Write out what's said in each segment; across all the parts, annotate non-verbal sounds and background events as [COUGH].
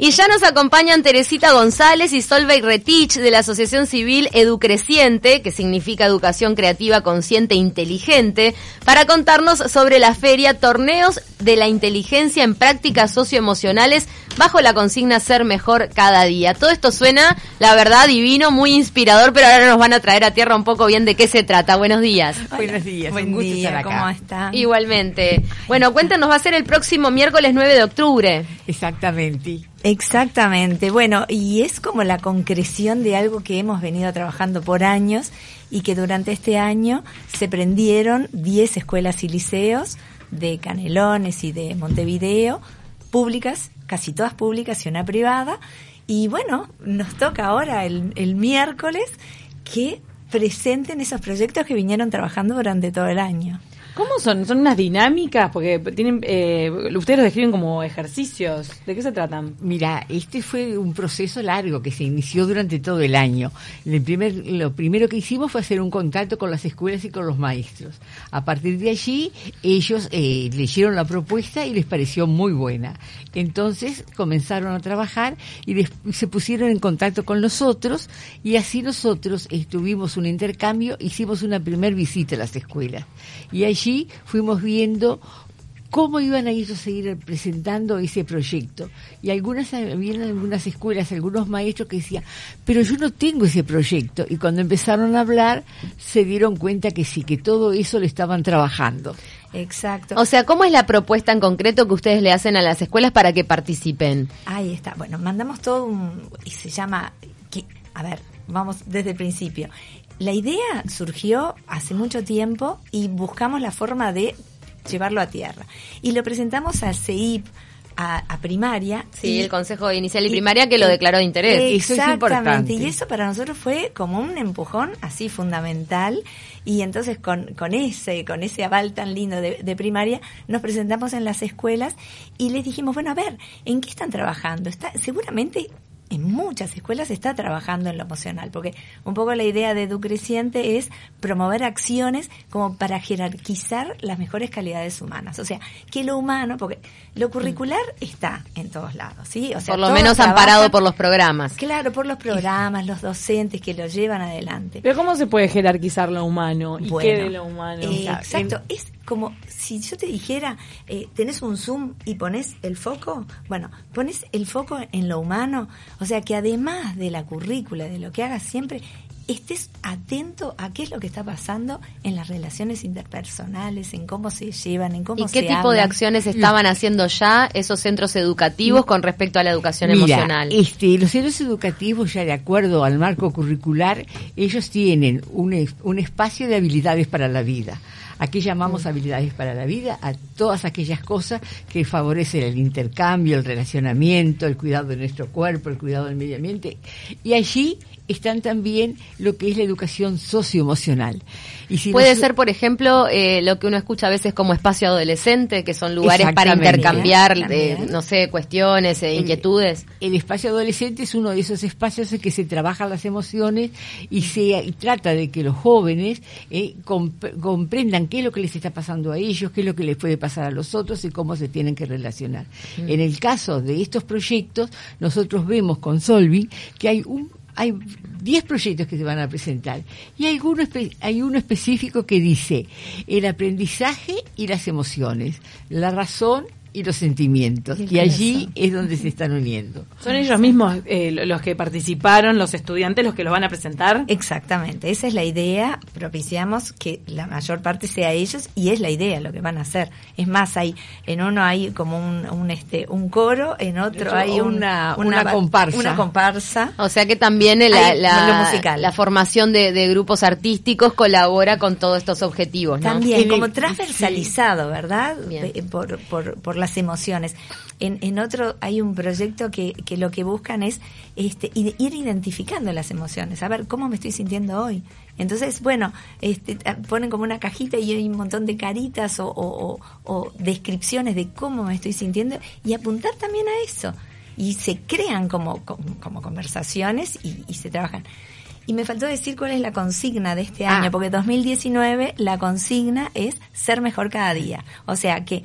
Y ya nos acompañan Teresita González y Solveig Retich de la Asociación Civil Educreciente, que significa Educación Creativa Consciente e Inteligente, para contarnos sobre la feria Torneos de la Inteligencia en Prácticas Socioemocionales bajo la consigna Ser Mejor Cada Día. Todo esto suena, la verdad, divino, muy inspirador, pero ahora nos van a traer a tierra un poco bien de qué se trata. Buenos días. Buenos días, Buen un gusto día, estar acá. ¿cómo está? Igualmente. Bueno, cuéntanos, va a ser el próximo miércoles 9 de octubre. Exactamente. Exactamente. Bueno, y es como la concreción de algo que hemos venido trabajando por años y que durante este año se prendieron 10 escuelas y liceos de Canelones y de Montevideo, públicas, casi todas públicas y una privada. Y bueno, nos toca ahora el, el miércoles que presenten esos proyectos que vinieron trabajando durante todo el año. ¿Cómo son? ¿Son unas dinámicas? Porque tienen, eh, ustedes los describen como ejercicios. ¿De qué se tratan? Mira, este fue un proceso largo que se inició durante todo el año. Lo primero que hicimos fue hacer un contacto con las escuelas y con los maestros. A partir de allí, ellos eh, leyeron la propuesta y les pareció muy buena. Entonces comenzaron a trabajar y des- se pusieron en contacto con nosotros y así nosotros eh, tuvimos un intercambio, hicimos una primer visita a las escuelas y allí fuimos viendo cómo iban a ellos a seguir presentando ese proyecto. Y algunas, habían algunas escuelas, algunos maestros que decían, pero yo no tengo ese proyecto. Y cuando empezaron a hablar, se dieron cuenta que sí, que todo eso lo estaban trabajando. Exacto. O sea, ¿cómo es la propuesta en concreto que ustedes le hacen a las escuelas para que participen? Ahí está. Bueno, mandamos todo un... y se llama... que- a ver, vamos desde el principio. La idea surgió hace mucho tiempo y buscamos la forma de llevarlo a tierra. Y lo presentamos a CEIP, a, a primaria. Sí, y- el Consejo Inicial y Primaria que lo declaró de interés. Eso es Exactamente, importante. y eso para nosotros fue como un empujón así fundamental y entonces con, con ese con ese aval tan lindo de, de primaria nos presentamos en las escuelas y les dijimos, bueno, a ver, ¿en qué están trabajando? Está seguramente en muchas escuelas se está trabajando en lo emocional, porque un poco la idea de Educreciente es promover acciones como para jerarquizar las mejores calidades humanas. O sea, que lo humano, porque lo curricular está en todos lados, ¿sí? O sea, por lo menos trabajan- amparado por los programas. Claro, por los programas, los docentes que lo llevan adelante. Pero ¿cómo se puede jerarquizar lo humano? ¿Y Bueno, qué de lo humano? eh, O sea, exacto, es como si yo te dijera, eh, tenés un zoom y pones el foco, bueno, pones el foco en lo humano, o sea que además de la currícula, de lo que hagas siempre, estés atento a qué es lo que está pasando en las relaciones interpersonales, en cómo se llevan, en cómo ¿Y qué se tipo de acciones estaban haciendo ya esos centros educativos con respecto a la educación Mira, emocional? este, los centros educativos, ya de acuerdo al marco curricular, ellos tienen un, un espacio de habilidades para la vida. Aquí llamamos habilidades para la vida a todas aquellas cosas que favorecen el intercambio, el relacionamiento, el cuidado de nuestro cuerpo, el cuidado del medio ambiente. Y allí están también lo que es la educación socioemocional. Y si Puede ser, por ejemplo, eh, lo que uno escucha a veces como espacio adolescente, que son lugares para intercambiar, eh, no sé, cuestiones, eh, inquietudes. El espacio adolescente es uno de esos espacios en que se trabajan las emociones y se y trata de que los jóvenes eh, comp- comprendan qué es lo que les está pasando a ellos, qué es lo que les puede pasar a los otros y cómo se tienen que relacionar. En el caso de estos proyectos, nosotros vemos con Solvi que hay un hay 10 proyectos que se van a presentar y hay uno, hay uno específico que dice el aprendizaje y las emociones, la razón y los sentimientos. Y allí es donde se están uniendo. ¿Son ellos mismos eh, los que participaron, los estudiantes, los que los van a presentar? Exactamente, esa es la idea, propiciamos que la mayor parte sea ellos y es la idea lo que van a hacer. Es más, hay en uno hay como un, un este un coro, en otro hay un- una- una comparsa. Una comparsa. O sea que también eh, la, Hay la- lo musical. la formación de, de grupos artísticos colabora con todos estos objetivos, ¿no? También, como transversalizado, ¿verdad? Bien. Eh, Por, por, por las emociones. En, en otro hay un proyecto que, que lo que buscan es este, ir identificando las emociones, a ver cómo me estoy sintiendo hoy. Entonces, bueno, este, ah, ponen como una cajita y hay un montón de caritas o, o- o- o descripciones de cómo me estoy sintiendo y apuntar también a eso. Y se crean como, como, como conversaciones y, y se trabajan. Y me faltó decir cuál es la consigna de este Ah. año, porque 2019 la consigna es ser mejor cada día. O sea que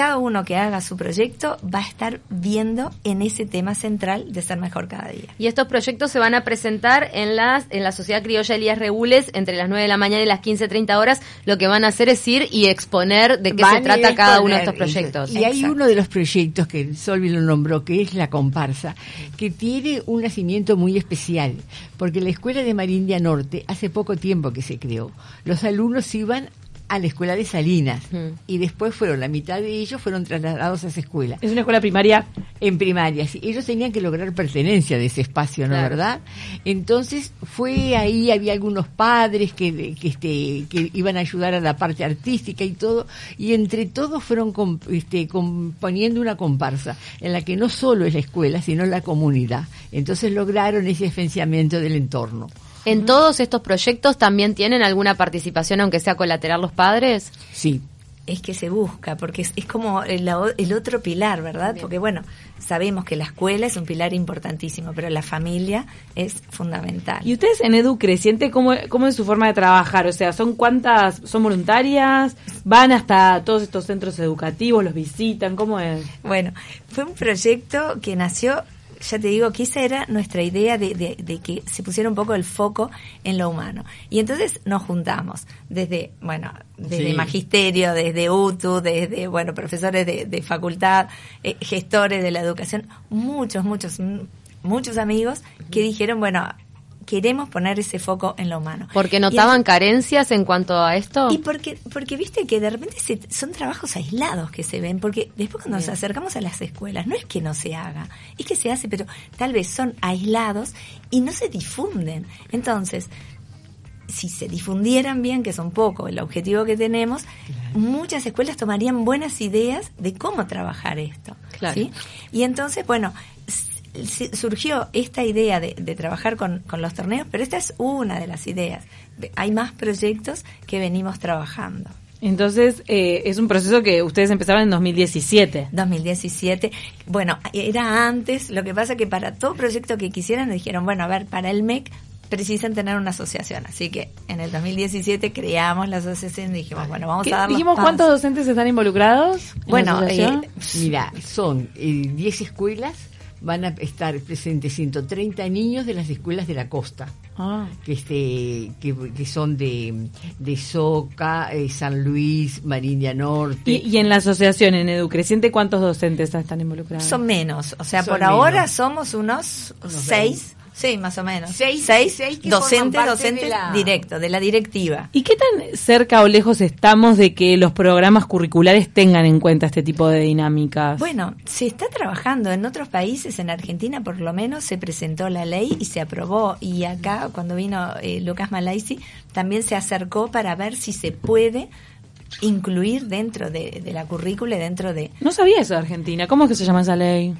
cada uno que haga su proyecto va a estar viendo en ese tema central de ser mejor cada día. Y estos proyectos se van a presentar en las en la Sociedad Criolla Elías Regules entre las 9 de la mañana y las 15.30 horas. Lo que van a hacer es ir y exponer de qué Van se trata cada uno de estos proyectos. Y hay Exacto. uno de los proyectos que Solvi lo nombró, que es la comparsa, que tiene un nacimiento muy especial, porque la escuela de Marindia Norte hace poco tiempo que se creó. Los alumnos iban a la escuela de Salinas Mm. y después fueron, la mitad de ellos fueron trasladados a esa escuela. Es una escuela primaria. En primaria, sí. ellos tenían que lograr pertenencia de ese espacio, ¿no Claro. verdad? Entonces fue ahí, había algunos padres que, que, este, que iban a ayudar a la parte artística y todo, y entre todos fueron com- este, componiendo una comparsa, en la que no solo es la escuela, sino la comunidad. Entonces lograron ese financiamiento del entorno. ¿En todos estos proyectos también tienen alguna participación, aunque sea colateral los padres? Sí, Es que se busca, porque es, es como el, otro pilar, ¿verdad? Porque bueno, sabemos que la escuela es un pilar importantísimo, pero la familia es fundamental. ¿Y ustedes en Edu Creciente cómo, cómo es su forma de trabajar? O sea, ¿son cuántas, son voluntarias? ¿Van hasta todos estos centros educativos? ¿Los visitan? ¿Cómo es? Bueno, fue un proyecto que nació, ya te digo, que esa era nuestra idea de, de- de que se pusiera un poco el foco en lo humano. Y entonces nos juntamos desde, bueno, desde Sí. magisterio, desde UTU, desde, bueno, profesores de, de facultad, eh, gestores de la educación, muchos, muchos, muchos amigos que dijeron, bueno, queremos poner ese foco en lo humano. Porque Y notaban carencias en cuanto a esto. y porque, porque viste que de repente se- son trabajos aislados que se ven, porque después cuando nos acercamos a las escuelas, no es que no se haga, es que se hace, pero tal vez son aislados y no se difunden. Entonces, si se difundieran bien, que son poco el objetivo que tenemos, muchas escuelas tomarían buenas ideas de cómo trabajar esto. Claro. ¿sí? Y entonces, bueno, surgió esta idea de, de trabajar con, con los torneos, pero esta es una de las ideas. Hay más proyectos que venimos trabajando. Entonces, eh, es un proceso que ustedes empezaron en 2017. 2017, bueno, era antes, lo que pasa que para todo proyecto que quisieran nos dijeron, bueno, a ver, para el MEC precisan tener una asociación, así que en el 2017 creamos la asociación y dijimos, bueno, vamos ¿Qué- a dar dijimos pasos. cuántos docentes están involucrados. en la Bueno, eh, Mira, son eh, 10 escuelas, van a estar presentes 130 niños de las escuelas de la costa. Ah. que este que, que son de, de Soca, eh, San Luis, Marindia Norte. Y, y en la asociación, en Edu Creciente, ¿cuántos docentes están involucrados? Son menos, o sea, Son por ahora somos unos, Unos seis, sí, más o menos. Seis- seis, seis que docentes, docentes de la- directos, de la directiva. ¿Y qué tan cerca o lejos estamos de que los programas curriculares tengan en cuenta este tipo de dinámicas? Bueno, se está trabajando en otros países, en Argentina por lo menos se presentó la ley y se aprobó. Y acá, cuando vino eh, Lucas Malaisi, también se acercó para ver si se puede incluir dentro de, de la currícula y dentro de No sabía eso de Argentina. ¿Cómo es que se llama esa ley?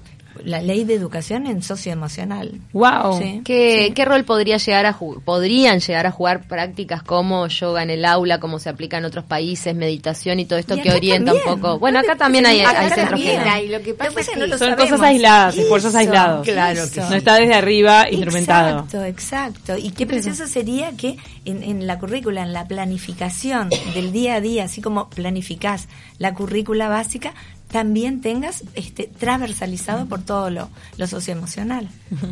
La ley de educación en socioemocional. Wow. Sí. ¿Qué, ¿Qué rol podría llegar a podrían llegar a jugar prácticas como yoga en el aula, como se aplica en otros países, meditación y todo esto Y que orienta también. un poco? Bueno, No acá también hay, acá hay centros también que no. hay. Lo que pasa es no que lo son sabemos. cosas aisladas, esfuerzos aislados. Claro que eso. No está desde arriba instrumentado. Exacto, exacto. Y qué precioso sería que en, en la currícula, en la planificación del día a día, así como planificás la currícula básica, también tengas este transversalizado por todo lo, lo socioemocional.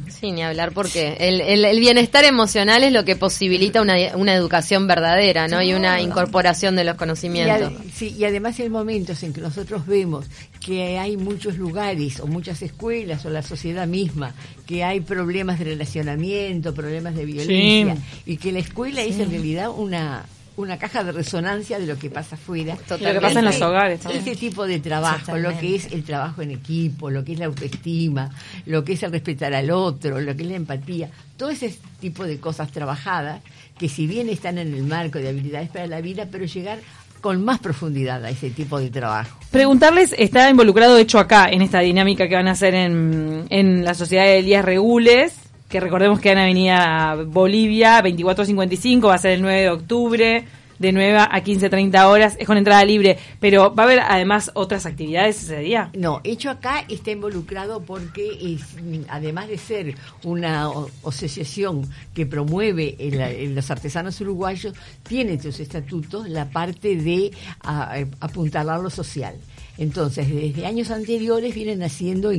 Sí, ni hablar porque el, el- el bienestar emocional es lo que posibilita una, una educación verdadera, ¿no? Y una incorporación de los Y, conocimientos. ade- sí, y además hay momentos en que nosotros vemos que hay muchos lugares o muchas escuelas o la sociedad misma que hay problemas de relacionamiento, problemas de violencia y que la escuela es en realidad una una caja de resonancia de lo que pasa afuera. Y lo que pasa en los hogares también. tipo de trabajo, lo Totalmente. que es el trabajo en equipo, lo que es la autoestima, lo que es el respetar al otro, lo que es la empatía, todo ese tipo de cosas trabajadas que si bien están en el marco de habilidades para la vida, pero llegar con más profundidad a ese tipo de trabajo. Preguntarles, está involucrado hecho acá en esta dinámica que van a hacer en, en la Sociedad de Elías Regules, que recordemos que en Avenida Bolivia 2455, va a ser el 9 de octubre, de 9 a 15.30 horas, es con entrada libre, pero va a haber además otras actividades ese día. No, hecho acá está involucrado porque es, además de ser una asociación que promueve el- el- los artesanos uruguayos, tiene en sus estatutos la parte de a- apuntalar lo social. Entonces, desde años anteriores vienen haciendo,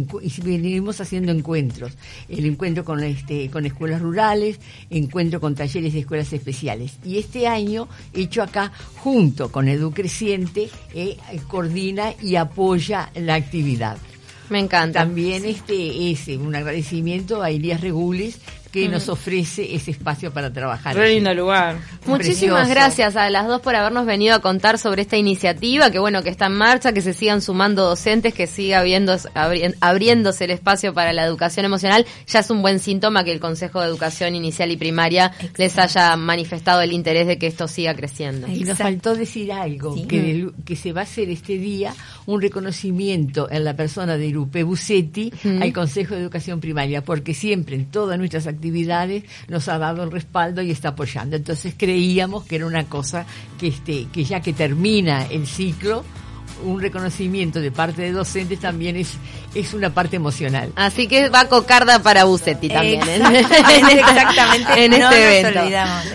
venimos haciendo encuentros. El encuentro con, este, con escuelas rurales, encuentro con talleres de escuelas especiales. Y este año, hecho acá, junto con Edu Creciente, eh, coordina y apoya la actividad. Me encanta. También este es un agradecimiento a Elías Regulis que nos ofrece ese espacio para trabajar. Allí. lindo lugar. Muchísimas Precioso. gracias a las dos por habernos venido a contar sobre esta iniciativa, que bueno, que está en marcha, que se sigan sumando docentes, que siga habiendo, abri- abriéndose el espacio para la educación emocional. Ya es un buen síntoma que el Consejo de Educación Inicial y Primaria les haya manifestado el interés de que esto siga creciendo. Y nos faltó decir algo, Sí. que, del- que se va a hacer este día un reconocimiento en la persona de Irupe Bucetti al Consejo de Educación Primaria, porque siempre en todas nuestras actividades nos ha dado el respaldo y está apoyando. Entonces creíamos que era una cosa que, este, que ya que termina el ciclo, un reconocimiento de parte de docentes también es, es una parte emocional. Así que va cocarda para Bucetti también. ¿eh? Exactamente, [LAUGHS] exactamente. en no este nos evento. olvidamos.